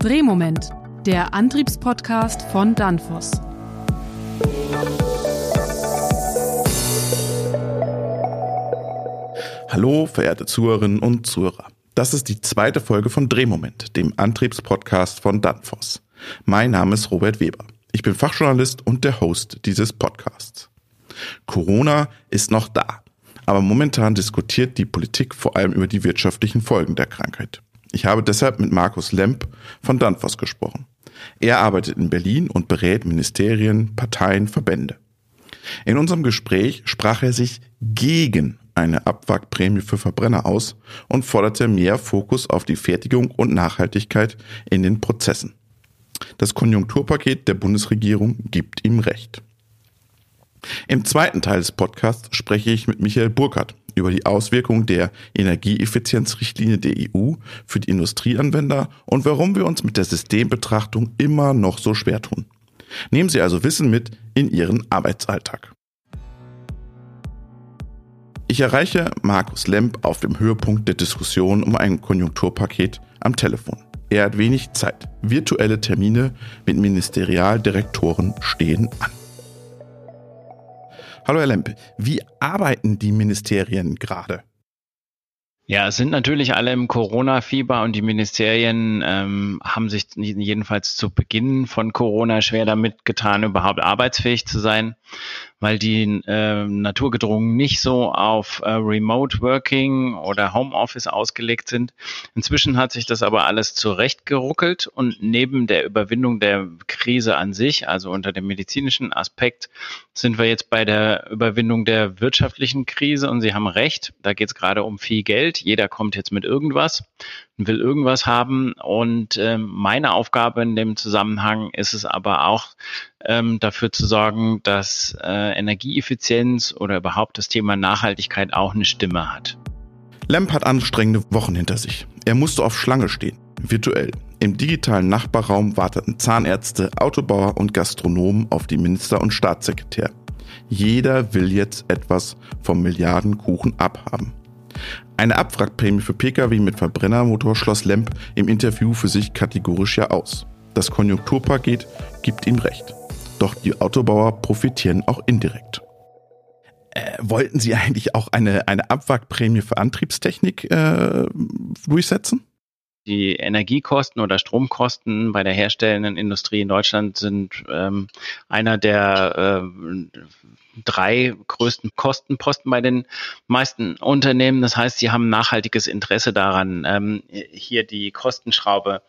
Drehmoment, der Antriebspodcast von Danfoss. Hallo, verehrte Zuhörerinnen und Zuhörer. Das ist die zweite Folge von Drehmoment, dem Antriebspodcast von Danfoss. Mein Name ist Robert Weber. Ich bin Fachjournalist und der Host dieses Podcasts. Corona ist noch da. Aber momentan diskutiert die Politik vor allem über die wirtschaftlichen Folgen der Krankheit. Ich habe deshalb mit Markus Lemp von Danfoss gesprochen. Er arbeitet in Berlin und berät Ministerien, Parteien, Verbände. In unserem Gespräch sprach er sich gegen eine Abwrackprämie für Verbrenner aus und forderte mehr Fokus auf die Fertigung und Nachhaltigkeit in den Prozessen. Das Konjunkturpaket der Bundesregierung gibt ihm recht. Im zweiten Teil des Podcasts spreche ich mit Michael Burkhardt über die Auswirkungen der Energieeffizienzrichtlinie der EU für die Industrieanwender und warum wir uns mit der Systembetrachtung immer noch so schwer tun. Nehmen Sie also Wissen mit in Ihren Arbeitsalltag. Ich erreiche Markus Lemp auf dem Höhepunkt der Diskussion um ein Konjunkturpaket am Telefon. Er hat wenig Zeit. Virtuelle Termine mit Ministerialdirektoren stehen an. Hallo Herr Lemp, wie arbeiten die Ministerien gerade? Ja, es sind natürlich alle im Corona-Fieber und die Ministerien ähm, haben sich jedenfalls zu Beginn von Corona schwer damit getan, überhaupt arbeitsfähig zu sein weil die äh, naturgedrungen nicht so auf äh, Remote Working oder Homeoffice ausgelegt sind. Inzwischen hat sich das aber alles zurechtgeruckelt und neben der Überwindung der Krise an sich, also unter dem medizinischen Aspekt, sind wir jetzt bei der Überwindung der wirtschaftlichen Krise und Sie haben recht, da geht es gerade um viel Geld. Jeder kommt jetzt mit irgendwas will irgendwas haben und äh, meine Aufgabe in dem Zusammenhang ist es aber auch, ähm, dafür zu sorgen, dass äh, Energieeffizienz oder überhaupt das Thema Nachhaltigkeit auch eine Stimme hat. Lemp hat anstrengende Wochen hinter sich. Er musste auf Schlange stehen, virtuell. Im digitalen Nachbarraum warteten Zahnärzte, Autobauer und Gastronomen auf die Minister und Staatssekretär. Jeder will jetzt etwas vom Milliardenkuchen abhaben. Eine Abwrackprämie für Pkw mit Verbrennermotor schloss Lemp im Interview für sich kategorisch ja aus. Das Konjunkturpaket gibt ihm recht. Doch die Autobauer profitieren auch indirekt. Äh, wollten Sie eigentlich auch eine, eine Abwrackprämie für Antriebstechnik äh, durchsetzen? Die Energiekosten oder Stromkosten bei der herstellenden Industrie in Deutschland sind ähm, einer der äh, drei größten Kostenposten bei den meisten Unternehmen. Das heißt, sie haben nachhaltiges Interesse daran, ähm, hier die Kostenschraube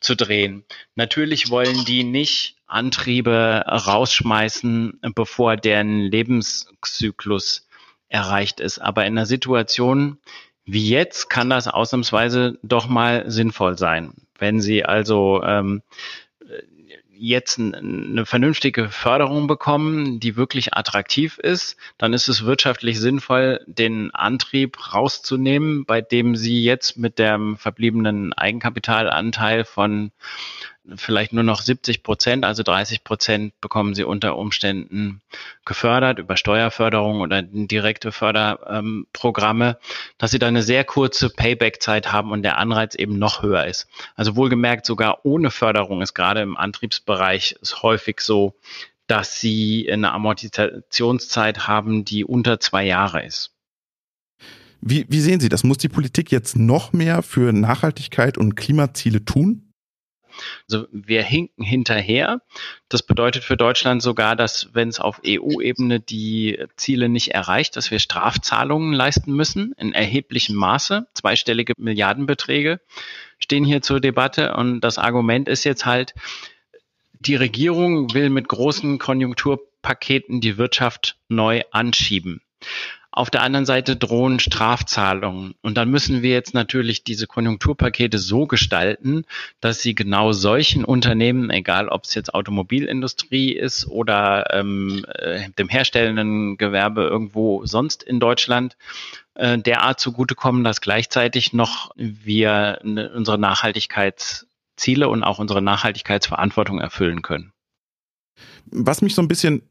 zu drehen. Natürlich wollen die nicht Antriebe rausschmeißen, bevor deren Lebenszyklus erreicht ist. Aber in einer Situation wie jetzt kann das ausnahmsweise doch mal sinnvoll sein. Wenn Sie also ähm, jetzt eine vernünftige Förderung bekommen, die wirklich attraktiv ist, dann ist es wirtschaftlich sinnvoll, den Antrieb rauszunehmen, bei dem Sie jetzt mit dem verbliebenen Eigenkapitalanteil von vielleicht nur noch 70 Prozent, also 30 Prozent bekommen sie unter Umständen gefördert über Steuerförderung oder direkte Förderprogramme, dass sie da eine sehr kurze Payback-Zeit haben und der Anreiz eben noch höher ist. Also wohlgemerkt, sogar ohne Förderung ist gerade im Antriebsbereich es häufig so, dass sie eine Amortisationszeit haben, die unter zwei Jahre ist. Wie, wie sehen Sie das? Muss die Politik jetzt noch mehr für Nachhaltigkeit und Klimaziele tun? Also wir hinken hinterher. Das bedeutet für Deutschland sogar, dass wenn es auf EU-Ebene die Ziele nicht erreicht, dass wir Strafzahlungen leisten müssen in erheblichem Maße. Zweistellige Milliardenbeträge stehen hier zur Debatte. Und das Argument ist jetzt halt, die Regierung will mit großen Konjunkturpaketen die Wirtschaft neu anschieben. Auf der anderen Seite drohen Strafzahlungen. Und dann müssen wir jetzt natürlich diese Konjunkturpakete so gestalten, dass sie genau solchen Unternehmen, egal ob es jetzt Automobilindustrie ist oder ähm, äh, dem herstellenden Gewerbe irgendwo sonst in Deutschland, äh, derart zugutekommen, dass gleichzeitig noch wir ne, unsere Nachhaltigkeitsziele und auch unsere Nachhaltigkeitsverantwortung erfüllen können. Was mich so ein bisschen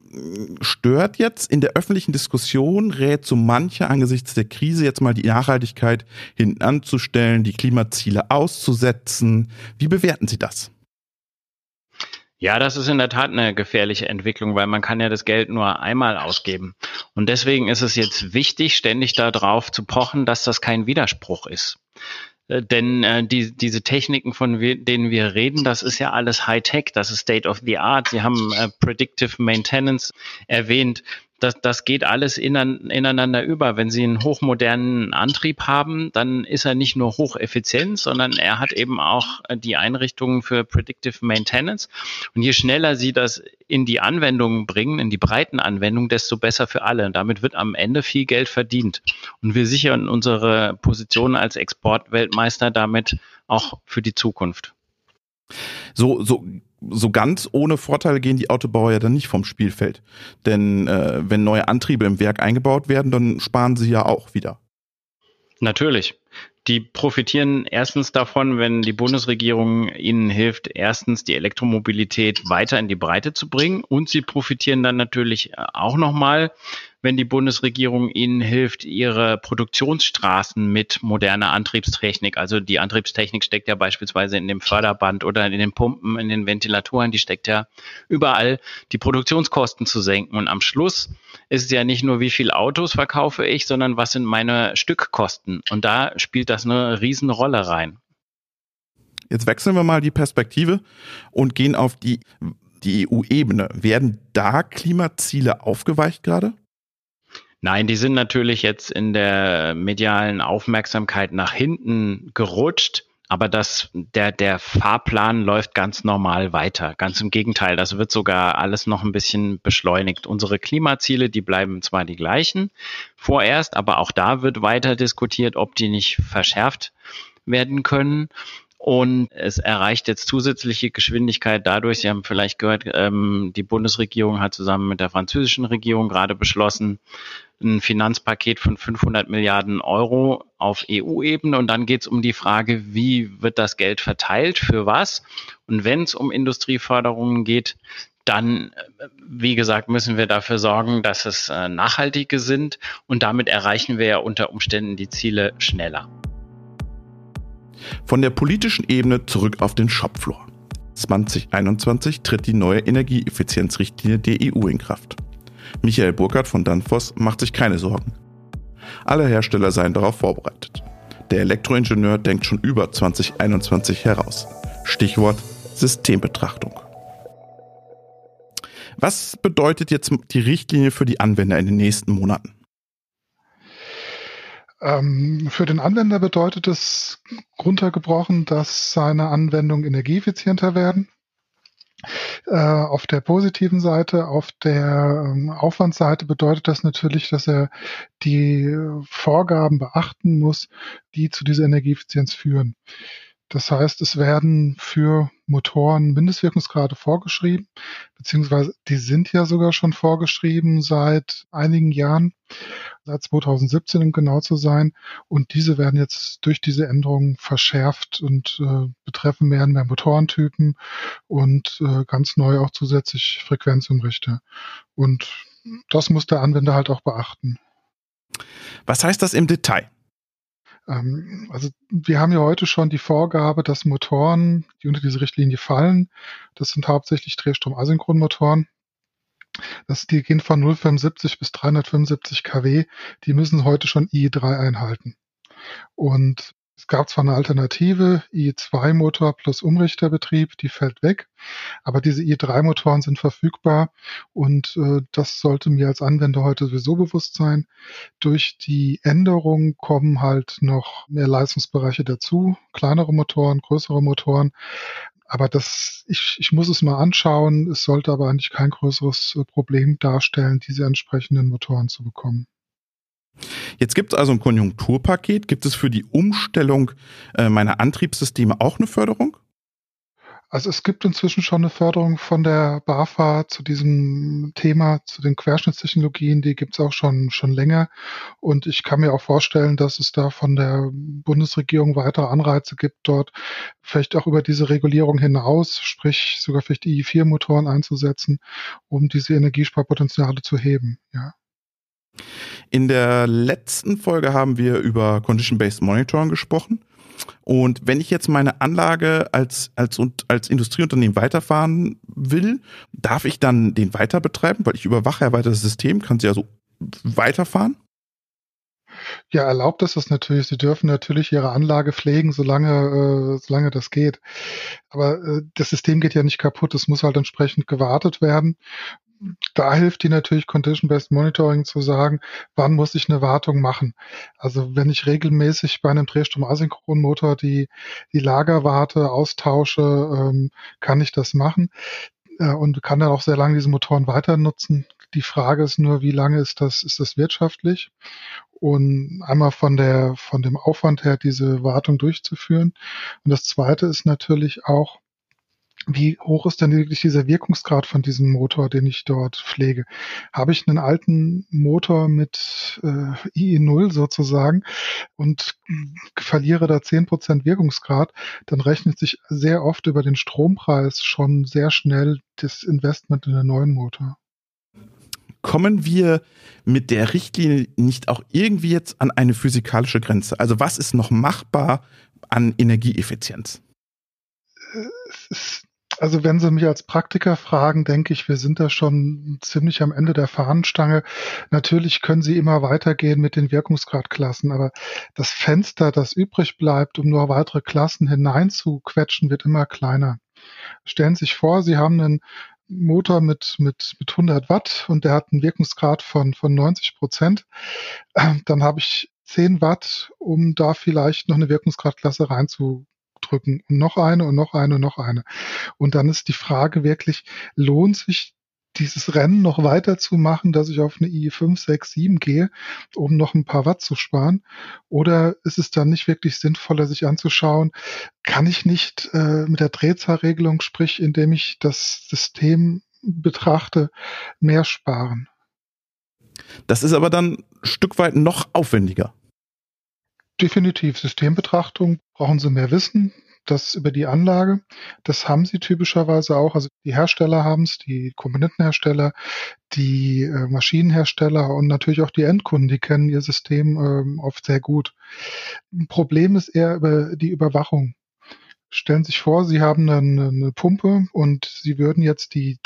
stört jetzt in der öffentlichen Diskussion, rät so manche angesichts der Krise jetzt mal die Nachhaltigkeit hinten anzustellen, die Klimaziele auszusetzen. Wie bewerten Sie das? Ja, das ist in der Tat eine gefährliche Entwicklung, weil man kann ja das Geld nur einmal ausgeben. Und deswegen ist es jetzt wichtig, ständig darauf zu pochen, dass das kein Widerspruch ist. Äh, denn äh, die, diese Techniken, von denen wir reden, das ist ja alles High-Tech, das ist State of the Art. Sie haben äh, Predictive Maintenance erwähnt das, das geht alles ineinander über. Wenn Sie einen hochmodernen Antrieb haben, dann ist er nicht nur hocheffizient, sondern er hat eben auch die Einrichtungen für Predictive Maintenance. Und je schneller Sie das in die Anwendungen bringen, in die breiten Anwendungen, desto besser für alle. Und damit wird am Ende viel Geld verdient. Und wir sichern unsere Position als Exportweltmeister damit auch für die Zukunft. So, so so ganz ohne Vorteile gehen die Autobauer ja dann nicht vom Spielfeld. Denn äh, wenn neue Antriebe im Werk eingebaut werden, dann sparen sie ja auch wieder. Natürlich. Die profitieren erstens davon, wenn die Bundesregierung ihnen hilft, erstens die Elektromobilität weiter in die Breite zu bringen und sie profitieren dann natürlich auch nochmal, wenn die Bundesregierung ihnen hilft, ihre Produktionsstraßen mit moderner Antriebstechnik, also die Antriebstechnik steckt ja beispielsweise in dem Förderband oder in den Pumpen, in den Ventilatoren, die steckt ja überall, die Produktionskosten zu senken. Und am Schluss ist es ja nicht nur, wie viel Autos verkaufe ich, sondern was sind meine Stückkosten. Und da spielt das eine Riesenrolle rein. Jetzt wechseln wir mal die Perspektive und gehen auf die, die EU-Ebene. Werden da Klimaziele aufgeweicht gerade? Nein, die sind natürlich jetzt in der medialen Aufmerksamkeit nach hinten gerutscht. Aber das, der, der Fahrplan läuft ganz normal weiter. Ganz im Gegenteil, das wird sogar alles noch ein bisschen beschleunigt. Unsere Klimaziele, die bleiben zwar die gleichen vorerst, aber auch da wird weiter diskutiert, ob die nicht verschärft werden können. Und es erreicht jetzt zusätzliche Geschwindigkeit dadurch, Sie haben vielleicht gehört, ähm, die Bundesregierung hat zusammen mit der französischen Regierung gerade beschlossen, ein Finanzpaket von 500 Milliarden Euro auf EU-Ebene. Und dann geht es um die Frage, wie wird das Geld verteilt, für was? Und wenn es um Industrieförderungen geht, dann, wie gesagt, müssen wir dafür sorgen, dass es äh, nachhaltige sind. Und damit erreichen wir ja unter Umständen die Ziele schneller. Von der politischen Ebene zurück auf den Shopfloor. 2021 tritt die neue Energieeffizienzrichtlinie der EU in Kraft. Michael Burkhardt von Danfoss macht sich keine Sorgen. Alle Hersteller seien darauf vorbereitet. Der Elektroingenieur denkt schon über 2021 heraus. Stichwort Systembetrachtung. Was bedeutet jetzt die Richtlinie für die Anwender in den nächsten Monaten? Ähm, für den Anwender bedeutet es runtergebrochen, dass seine Anwendungen energieeffizienter werden. Äh, auf der positiven Seite, auf der ähm, Aufwandsseite bedeutet das natürlich, dass er die Vorgaben beachten muss, die zu dieser Energieeffizienz führen. Das heißt, es werden für Motoren Mindestwirkungsgrade vorgeschrieben, beziehungsweise die sind ja sogar schon vorgeschrieben seit einigen Jahren, seit 2017 um genau zu sein. Und diese werden jetzt durch diese Änderungen verschärft und äh, betreffen mehr und mehr Motorentypen und äh, ganz neu auch zusätzlich Frequenzumrichter. Und das muss der Anwender halt auch beachten. Was heißt das im Detail? Ähm, also wir haben ja heute schon die Vorgabe, dass Motoren, die unter diese Richtlinie fallen, das sind hauptsächlich Drehstrom-Asynchronmotoren, dass die gehen von 0,75 bis 375 kW, die müssen heute schon i3 einhalten. Und es gab zwar eine Alternative, i2-Motor plus Umrichterbetrieb, die fällt weg, aber diese i3-Motoren sind verfügbar und äh, das sollte mir als Anwender heute sowieso bewusst sein. Durch die Änderung kommen halt noch mehr Leistungsbereiche dazu, kleinere Motoren, größere Motoren. Aber das, ich, ich muss es mal anschauen. Es sollte aber eigentlich kein größeres äh, Problem darstellen, diese entsprechenden Motoren zu bekommen. Jetzt gibt es also ein Konjunkturpaket. Gibt es für die Umstellung äh, meiner Antriebssysteme auch eine Förderung? Also es gibt inzwischen schon eine Förderung von der BAFA zu diesem Thema, zu den Querschnittstechnologien, die gibt es auch schon, schon länger. Und ich kann mir auch vorstellen, dass es da von der Bundesregierung weitere Anreize gibt, dort vielleicht auch über diese Regulierung hinaus, sprich sogar vielleicht die i4-Motoren einzusetzen, um diese Energiesparpotenziale zu heben. Ja. In der letzten Folge haben wir über Condition-Based Monitoring gesprochen. Und wenn ich jetzt meine Anlage als, als, als Industrieunternehmen weiterfahren will, darf ich dann den weiter betreiben, weil ich überwache ja weiter das System, kann sie also weiterfahren? Ja, erlaubt ist das natürlich. Sie dürfen natürlich Ihre Anlage pflegen, solange, äh, solange das geht. Aber äh, das System geht ja nicht kaputt. Es muss halt entsprechend gewartet werden da hilft die natürlich Condition-Based Monitoring zu sagen, wann muss ich eine Wartung machen. Also wenn ich regelmäßig bei einem Drehstrom-Asynchronmotor die, die Lagerwarte austausche, ähm, kann ich das machen äh, und kann dann auch sehr lange diese Motoren weiter nutzen. Die Frage ist nur, wie lange ist das, ist das wirtschaftlich? Und einmal von der, von dem Aufwand her, diese Wartung durchzuführen. Und das zweite ist natürlich auch, wie hoch ist denn wirklich dieser Wirkungsgrad von diesem Motor, den ich dort pflege? Habe ich einen alten Motor mit äh, IE0 sozusagen und verliere da zehn Prozent Wirkungsgrad, dann rechnet sich sehr oft über den Strompreis schon sehr schnell das Investment in den neuen Motor. Kommen wir mit der Richtlinie nicht auch irgendwie jetzt an eine physikalische Grenze? Also was ist noch machbar an Energieeffizienz? Es ist also wenn Sie mich als Praktiker fragen, denke ich, wir sind da schon ziemlich am Ende der Fahnenstange. Natürlich können Sie immer weitergehen mit den Wirkungsgradklassen, aber das Fenster, das übrig bleibt, um nur weitere Klassen hineinzuquetschen, wird immer kleiner. Stellen Sie sich vor, Sie haben einen Motor mit, mit, mit 100 Watt und der hat einen Wirkungsgrad von, von 90 Prozent. Dann habe ich 10 Watt, um da vielleicht noch eine Wirkungsgradklasse reinzu, drücken und noch eine und noch eine und noch eine. Und dann ist die Frage wirklich, lohnt sich dieses Rennen noch weiter zu machen, dass ich auf eine i5, 6, 7 gehe, um noch ein paar Watt zu sparen? Oder ist es dann nicht wirklich sinnvoller, sich anzuschauen, kann ich nicht äh, mit der Drehzahlregelung, sprich indem ich das System betrachte, mehr sparen? Das ist aber dann ein Stück weit noch aufwendiger. Definitiv. Systembetrachtung brauchen Sie mehr Wissen. Das über die Anlage. Das haben sie typischerweise auch. Also die Hersteller haben es, die Komponentenhersteller, die äh, Maschinenhersteller und natürlich auch die Endkunden, die kennen ihr System ähm, oft sehr gut. Ein Problem ist eher über die Überwachung. Stellen Sie sich vor, Sie haben eine, eine Pumpe und Sie würden jetzt die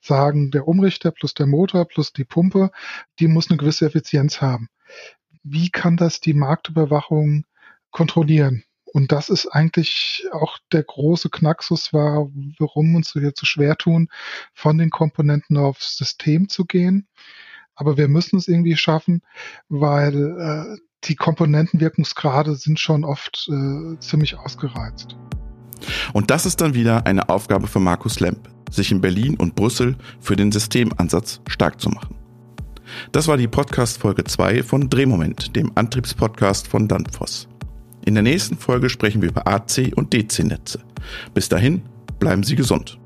sagen, der Umrichter plus der Motor plus die Pumpe, die muss eine gewisse Effizienz haben wie kann das die Marktüberwachung kontrollieren? Und das ist eigentlich auch der große war, warum uns hier zu schwer tun, von den Komponenten aufs System zu gehen. Aber wir müssen es irgendwie schaffen, weil äh, die Komponentenwirkungsgrade sind schon oft äh, ziemlich ausgereizt. Und das ist dann wieder eine Aufgabe für Markus Lemp, sich in Berlin und Brüssel für den Systemansatz stark zu machen. Das war die Podcast-Folge 2 von Drehmoment, dem Antriebspodcast von Danfoss. In der nächsten Folge sprechen wir über AC- und DC-Netze. Bis dahin, bleiben Sie gesund.